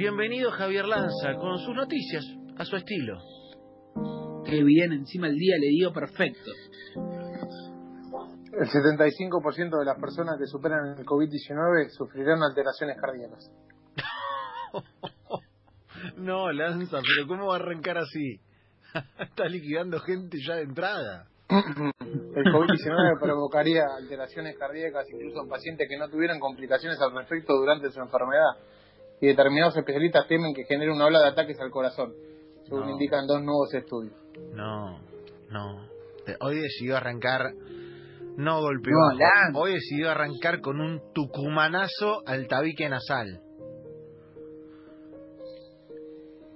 Bienvenido Javier Lanza con sus noticias a su estilo. Qué bien, encima el día le dio perfecto. El 75% de las personas que superan el COVID-19 sufrirán alteraciones cardíacas. no, Lanza, pero ¿cómo va a arrancar así? Está liquidando gente ya de entrada. El COVID-19 provocaría alteraciones cardíacas incluso en pacientes que no tuvieran complicaciones al respecto durante su enfermedad. Y determinados especialistas temen que genere una ola de ataques al corazón, según indican dos nuevos estudios. No, no. Hoy decidió arrancar no golpeó. Hoy decidió arrancar con un tucumanazo al tabique nasal.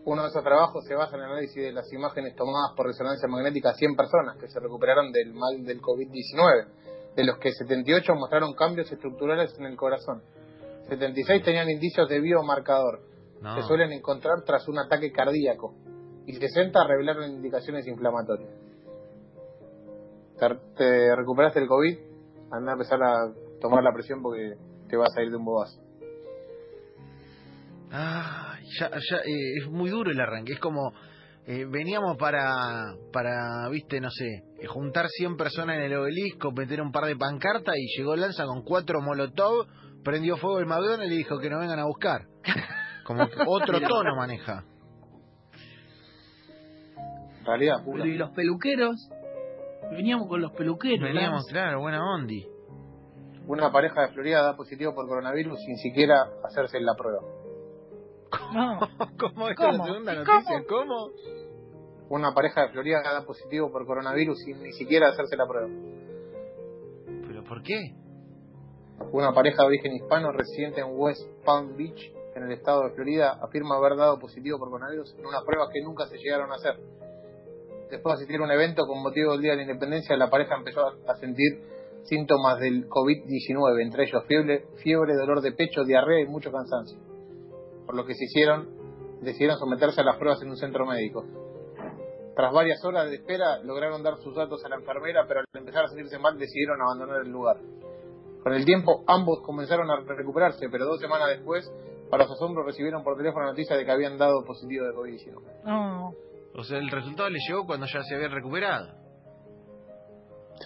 Uno de esos trabajos se basa en el análisis de las imágenes tomadas por resonancia magnética a 100 personas que se recuperaron del mal del COVID-19, de los que 78 mostraron cambios estructurales en el corazón. 76 tenían indicios de biomarcador, que suelen encontrar tras un ataque cardíaco, y 60 revelaron indicaciones inflamatorias. Te, recuperaste el COVID, anda a empezar a tomar la presión porque te vas a ir de un bobazo. Ah, ya, ya eh, es muy duro el arranque, es como eh, veníamos para, para, viste, no sé, juntar 100 personas en el obelisco, meter un par de pancartas y llegó Lanza con cuatro molotov, prendió fuego el McDonald's y le dijo que nos vengan a buscar. Como otro tono maneja. Realidad ¿Y los peluqueros? Veníamos con los peluqueros. Veníamos, claro, buena ondi. Una pareja de Florida da positivo por coronavirus sin siquiera hacerse la prueba. ¿Cómo? ¿Cómo es la segunda noticia? ¿Cómo? Una pareja de Florida da positivo por coronavirus sin ni siquiera hacerse la prueba. ¿Pero por qué? Una pareja de origen hispano residente en West Palm Beach, en el estado de Florida, afirma haber dado positivo por coronavirus en una prueba que nunca se llegaron a hacer después de asistir a un evento con motivo del Día de la Independencia, la pareja empezó a sentir síntomas del COVID-19, entre ellos fiebre, fiebre, dolor de pecho, diarrea y mucho cansancio. Por lo que se hicieron, decidieron someterse a las pruebas en un centro médico. Tras varias horas de espera, lograron dar sus datos a la enfermera, pero al empezar a sentirse mal decidieron abandonar el lugar. Con el tiempo, ambos comenzaron a recuperarse, pero dos semanas después, para su asombro, recibieron por teléfono la noticia de que habían dado positivo de COVID-19. O sea, el resultado le llegó cuando ya se había recuperado.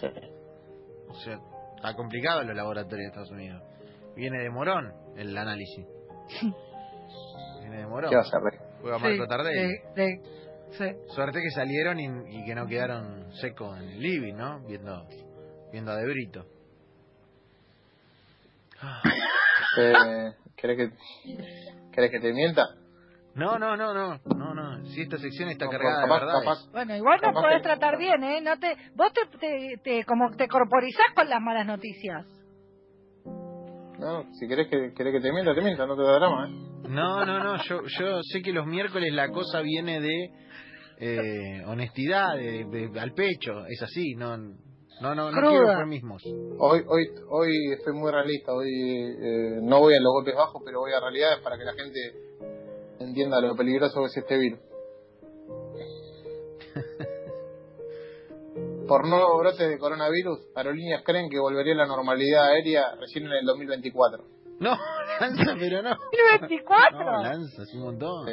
Sí. O sea, está complicado en los laboratorios de Estados Unidos. Viene de Morón el análisis. Viene de Morón. ¿Qué vas a? Juega Marco Tardelli. Sí, Suerte que salieron y, que no quedaron secos en el living, ¿no? Viendo, viendo a De Brito. Eh, ¿Querés que, ¿Querés que te mienta? No, no, no, no, no, no. Si esta sección está cargada de verdad. Bueno, igual nos podés tratar bien, ¿eh? No te, vos te, te, como te corporizás con las malas noticias. No, si querés que, querés que te mienta, te mienta, no te da drama, ¿eh? No, no, no, yo, yo sé que los miércoles la cosa viene de eh, honestidad, de, al pecho, es así, no no, no, no quiero mismos. Hoy, hoy, hoy estoy muy realista, hoy eh, no voy a los golpes bajos, pero voy a realidades para que la gente entienda lo peligroso que es este virus. Por nuevo brote de coronavirus, aerolíneas creen que volvería a la normalidad aérea recién en el 2024. No, lanza, pero no. ¿2024? No, lanza, es un montón.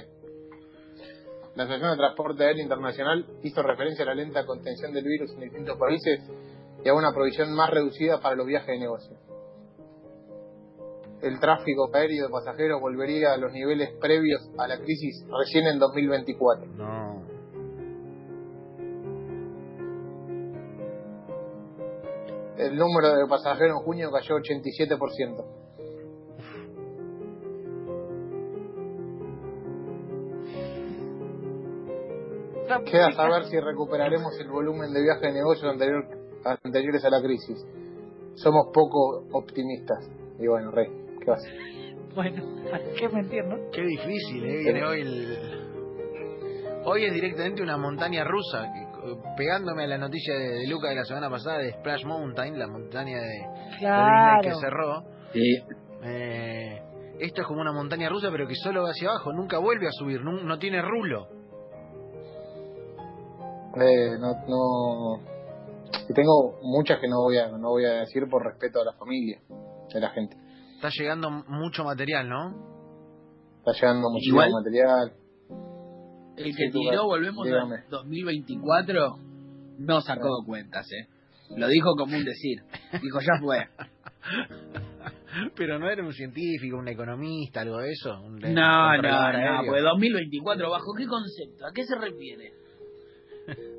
La Asociación de Transporte Aéreo Internacional hizo referencia a la lenta contención del virus en distintos países y a una provisión más reducida para los viajes de negocio el tráfico aéreo de pasajeros volvería a los niveles previos a la crisis recién en 2024. No. El número de pasajeros en junio cayó 87%. Queda saber si recuperaremos el volumen de viajes de negocios anteriores a la crisis. Somos poco optimistas. Y bueno, Rey. Bueno, ¿qué me entiendo? Qué difícil, ¿eh? Viene hoy el... Hoy es directamente una montaña rusa, pegándome a la noticia de, de Luca de la semana pasada de Splash Mountain, la montaña de, claro. que cerró. Eh, esto es como una montaña rusa, pero que solo va hacia abajo, nunca vuelve a subir, no, tiene rulo. Eh, no, no, y tengo muchas que no voy a no voy a decir por respeto a la familia de la gente Está llegando mucho material, ¿no? Está llegando muchísimo Igual- material. El que tiró, volvemos dígame. a 2024, no sacó cuentas, ¿eh? Lo dijo como un decir. Dijo, ya fue. Pero no era un científico, un economista, algo de eso. Un No, no, no, aéreo. pues 2024, ¿bajo qué concepto? ¿A qué se refiere?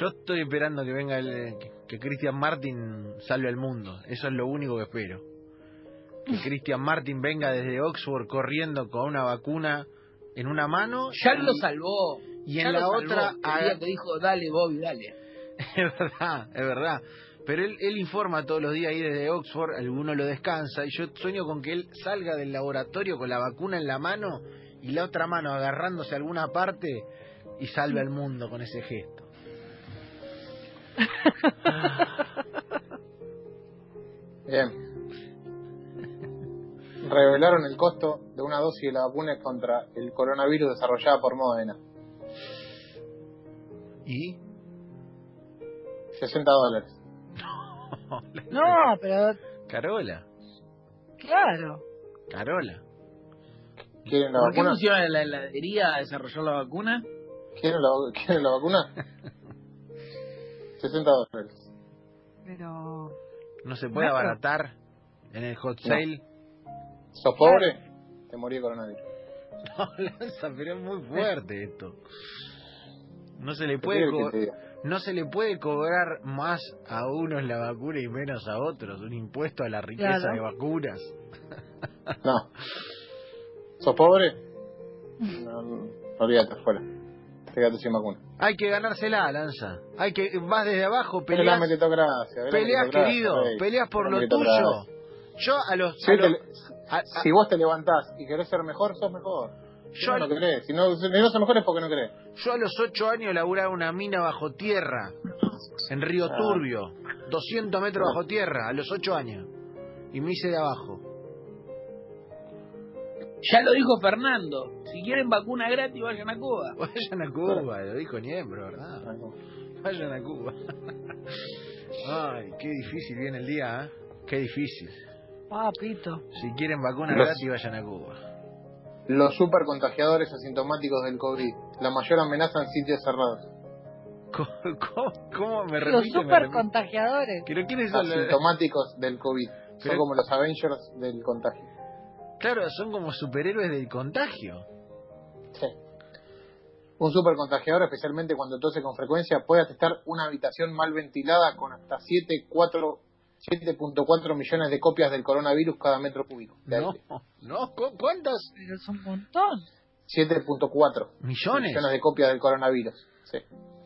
Yo estoy esperando que venga el, que, que Christian Martin salve al mundo. Eso es lo único que espero. Que Christian Martin venga desde Oxford corriendo con una vacuna en una mano. Ya y- lo salvó. y ya en lo la salvó. otra El día que dijo, dale, Bobby, dale. Es verdad, es verdad. Pero él, él informa todos los días ahí desde Oxford, alguno lo descansa, y yo sueño con que él salga del laboratorio con la vacuna en la mano y la otra mano agarrándose a alguna parte y salve al mundo con ese gesto. Bien. Revelaron el costo de una dosis de la vacuna contra el coronavirus desarrollada por Moderna. ¿Y? 60 dólares. No, pero Carola, claro. Carola. ¿Quieren la ¿Por qué vacuna? funciona la heladería a desarrollar la vacuna? ¿Quieren la, ¿Quieren la vacuna? 60 dólares. Pero ¿No se puede abaratar en el hot sale? ¿Sos pobre? Te morí de coronavirus. No, Lanza, pero es muy fuerte esto. No se le ¿Qué puede no se le puede cobrar más a unos la vacuna y menos a otros, un impuesto a la riqueza Claro. de vacunas. No. ¿Sos pobre? No, no, olvídate, fuera. Quédate sin vacuna. Hay que ganársela, Lanza. Hay que vas desde abajo, peleas, la peleas querido, peleas por La lo tuyo. Yo a los, Si, a te los- le- a- a- si vos te levantás y querés ser mejor, sos mejor. Si yo, no, no querés. Si no, si no sos mejor es porque no querés. yo a los ocho años laburaba una mina bajo tierra en Río Ah. Turbio, 200 metros Ah. bajo tierra, a los ocho años. Y me hice de abajo. Ya lo dijo Fernando. Si quieren vacuna gratis, vayan a Cuba. Vayan a Cuba, lo dijo Niembro, ¿verdad? Vayan a Cuba. Ay, qué difícil viene el día, ¿eh? Qué difícil. papito. Si quieren vacuna Los- gratis, vayan a Cuba. Los supercontagiadores asintomáticos del COVID. La mayor amenaza en sitios cerrados. ¿Cómo, cómo, cómo me Los repite? me super contagiadores. ¿Pero quiénes son los- Asintomáticos del COVID. Son como los Avengers del contagio. Claro, son como superhéroes del contagio. Sí. Un supercontagiador, especialmente cuando tose con frecuencia, puede atestar una habitación mal ventilada con hasta 7,4 7.4 millones de copias del coronavirus cada metro cúbico. de No, aire. no, ¿cu- ¿cuántas? Pero es un montón. 7.4 ¿Millones? millones de copias del coronavirus. Sí.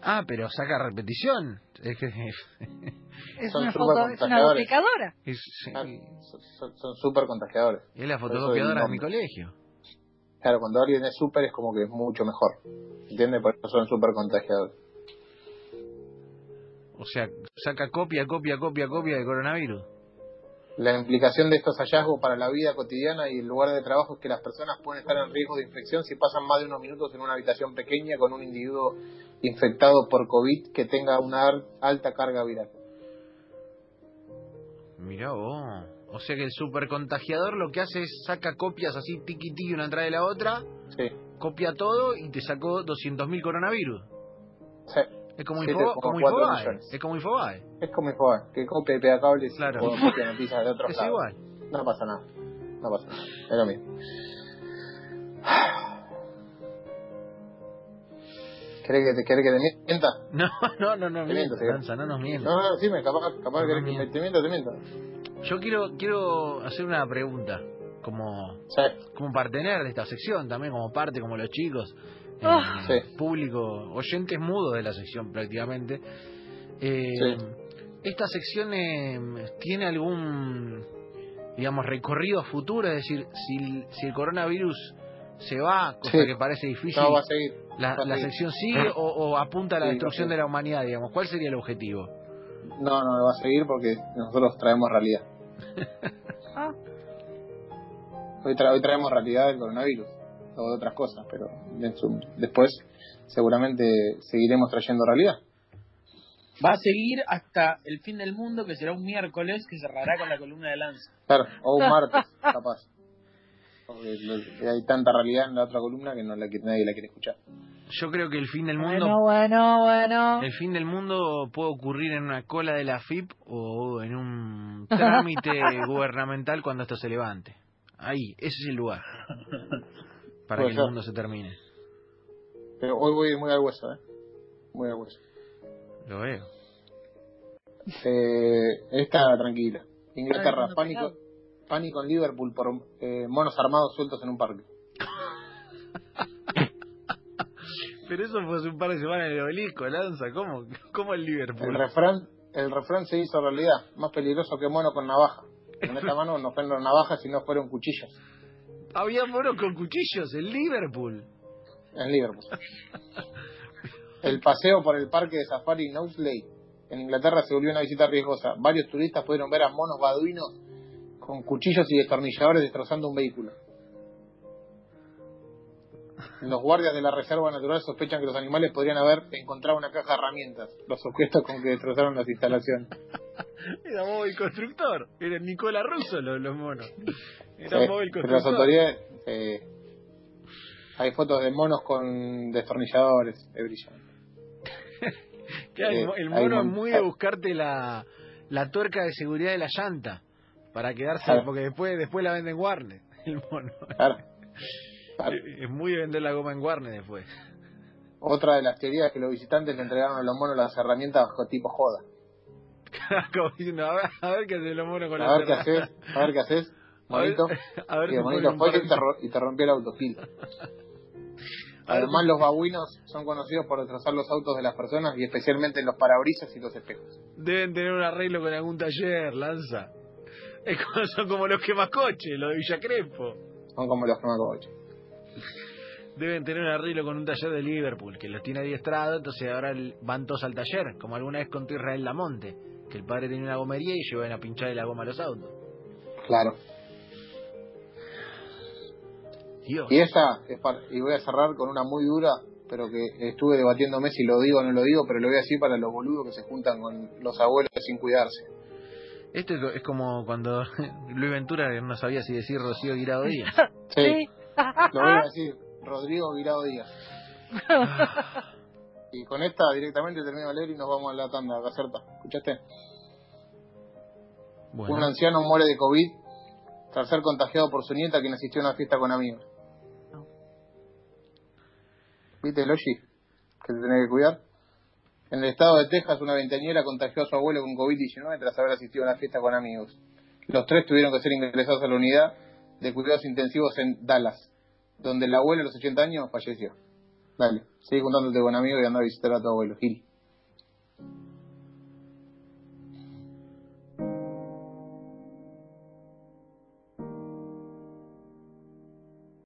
Ah, pero saca repetición. Es que Es Son una foto, es una supercontagiadores. duplicadora. es, sí, Ah, son- son supercontagiadores. es la fotocopiadora de mi colegio. Claro, cuando alguien es super es como que es mucho mejor. ¿Entiendes? Por eso son supercontagiadores. O sea, saca copia, copia, copia, copia de coronavirus. La implicación de estos hallazgos para la vida cotidiana y el lugar de trabajo es que las personas pueden estar en riesgo de infección si pasan más de unos minutos en una habitación pequeña con un individuo infectado por COVID que tenga una alta carga viral. Mirá vos. O sea que el supercontagiador lo que hace es saca copias así tiqui tiqui una atrás de la otra, Sí, copia todo y te sacó 200.000 coronavirus. sí. Es como, Infobae. Es como Infobae. Es como Infobae, que copia y pega cables Claro. copia noticias de otros Es lados. igual. No pasa nada. No pasa nada. Es lo mismo. ¿Querés que te, querés que te mienta? No, no, no, no Te miento. Lanza, no nos mientas. No, no, sí, me capaz, capaz No, que miento. te mienta, te miento. Yo quiero quiero hacer una pregunta, como Sí, como partener de esta sección, también como parte, como los chicos, eh, Ah. Sí. público, oyentes mudos de la sección prácticamente. Eh, Sí. ¿Esta sección eh, tiene algún, digamos, recorrido futuro? Es decir, si, si el coronavirus se va, cosa Sí. que parece difícil, no, va a seguir. la, va a la seguir. sección sigue o, o apunta a la destrucción de la humanidad, digamos. ¿Cuál sería el objetivo? No, no, va a seguir porque nosotros traemos realidad. Ah, Hoy, tra- hoy traemos realidad del coronavirus o de otras cosas, pero después seguramente seguiremos trayendo realidad. Va a seguir hasta el fin del mundo, que será un miércoles, que cerrará con la columna de Lanza. Claro, o un martes, capaz. Porque hay tanta realidad en la otra columna que no la que nadie la quiere escuchar. Yo creo que el fin del mundo Bueno, bueno, bueno. El fin del mundo puede ocurrir en una cola de la FIP o en un trámite gubernamental cuando esto se levante. Ahí, ese es el lugar. Para que el mundo se termine. Pero hoy voy muy al hueso, ¿eh? Muy al hueso. Lo veo. Eh, esta tranquila. Inglaterra, Ay, pánico, pánico en Liverpool por eh, monos armados sueltos en un parque. Pero eso fue hace un par de semanas en el obelisco, Lanza. ¿Cómo, cómo el El Liverpool? refrán, el refrán se hizo realidad, más peligroso que mono con navaja. Con esta mano no fueron navajas, sino fueron cuchillos Había monos con cuchillos en Liverpool. en Liverpool. El paseo por el parque de safari Knowsley en Inglaterra se volvió una visita riesgosa. Varios turistas pudieron ver a monos baduinos con cuchillos y destornilladores destrozando un vehículo. Los guardias de la Reserva Natural sospechan que los animales podrían haber encontrado una caja de herramientas, los objetos con que destrozaron las instalaciones. Era móvil constructor. Era Nicola Russo los, los monos. Era Sí, móvil pero las constructor. autoridades... eh, hay fotos de monos con destornilladores de brillante. Claro, el Eh, el mono es muy de buscarte la, la tuerca de seguridad de la llanta para quedarse, Claro. porque después después la venden en Warner, el mono. Claro. Claro. Es muy de vender la goma en Warner después. Otra de las teorías es que los visitantes le entregaron a los monos las herramientas bajo tipo joda. Como diciendo, a ver, a ver qué hace los monos con A la ver qué haces, a ver qué haces, A ver, monito. a ver Y el monito fue y te, y te rompió el autogil. A ver Además, los babuinos son conocidos por destrozar los autos de las personas y especialmente los parabrisas y los espejos. Deben tener un arreglo con algún taller, Lanza. Es como, son como los quemacoches, los de Villa Crespo. Son como los quemacoches. Deben tener un arreglo con un taller de Liverpool, que los tiene adiestrado, entonces ahora el- van todos al taller, como alguna vez contó Israel Lamonte, que el padre tenía una gomería y llevaban a pincharle la goma a los autos. Claro. Dios. Y esa, es para- y voy a cerrar con una muy dura, pero que estuve debatiéndome si lo digo o no lo digo, pero lo voy a decir para los boludos que se juntan con los abuelos sin cuidarse. Esto es, es como cuando Luis Ventura no sabía si decir Rocío Guirado Díaz. Sí, lo voy a decir, Rodrigo Guirado Díaz. Y con esta directamente termino de leer y nos vamos a la tanda, Caserta. ¿Escuchaste? Un anciano muere de COVID tras ser contagiado por su nieta quien asistió a una fiesta con amigos. ¿Viste, Logi? Que te tenés que cuidar. En el estado de Texas, una veinteañera contagió a su abuelo con COVID-19 tras haber asistido a una fiesta con amigos. Los tres tuvieron que ser ingresados a la unidad de cuidados intensivos en Dallas, donde el abuelo a los 80 años falleció. Dale, sigue juntándote con amigos y anda a visitar a tu abuelo, Gil.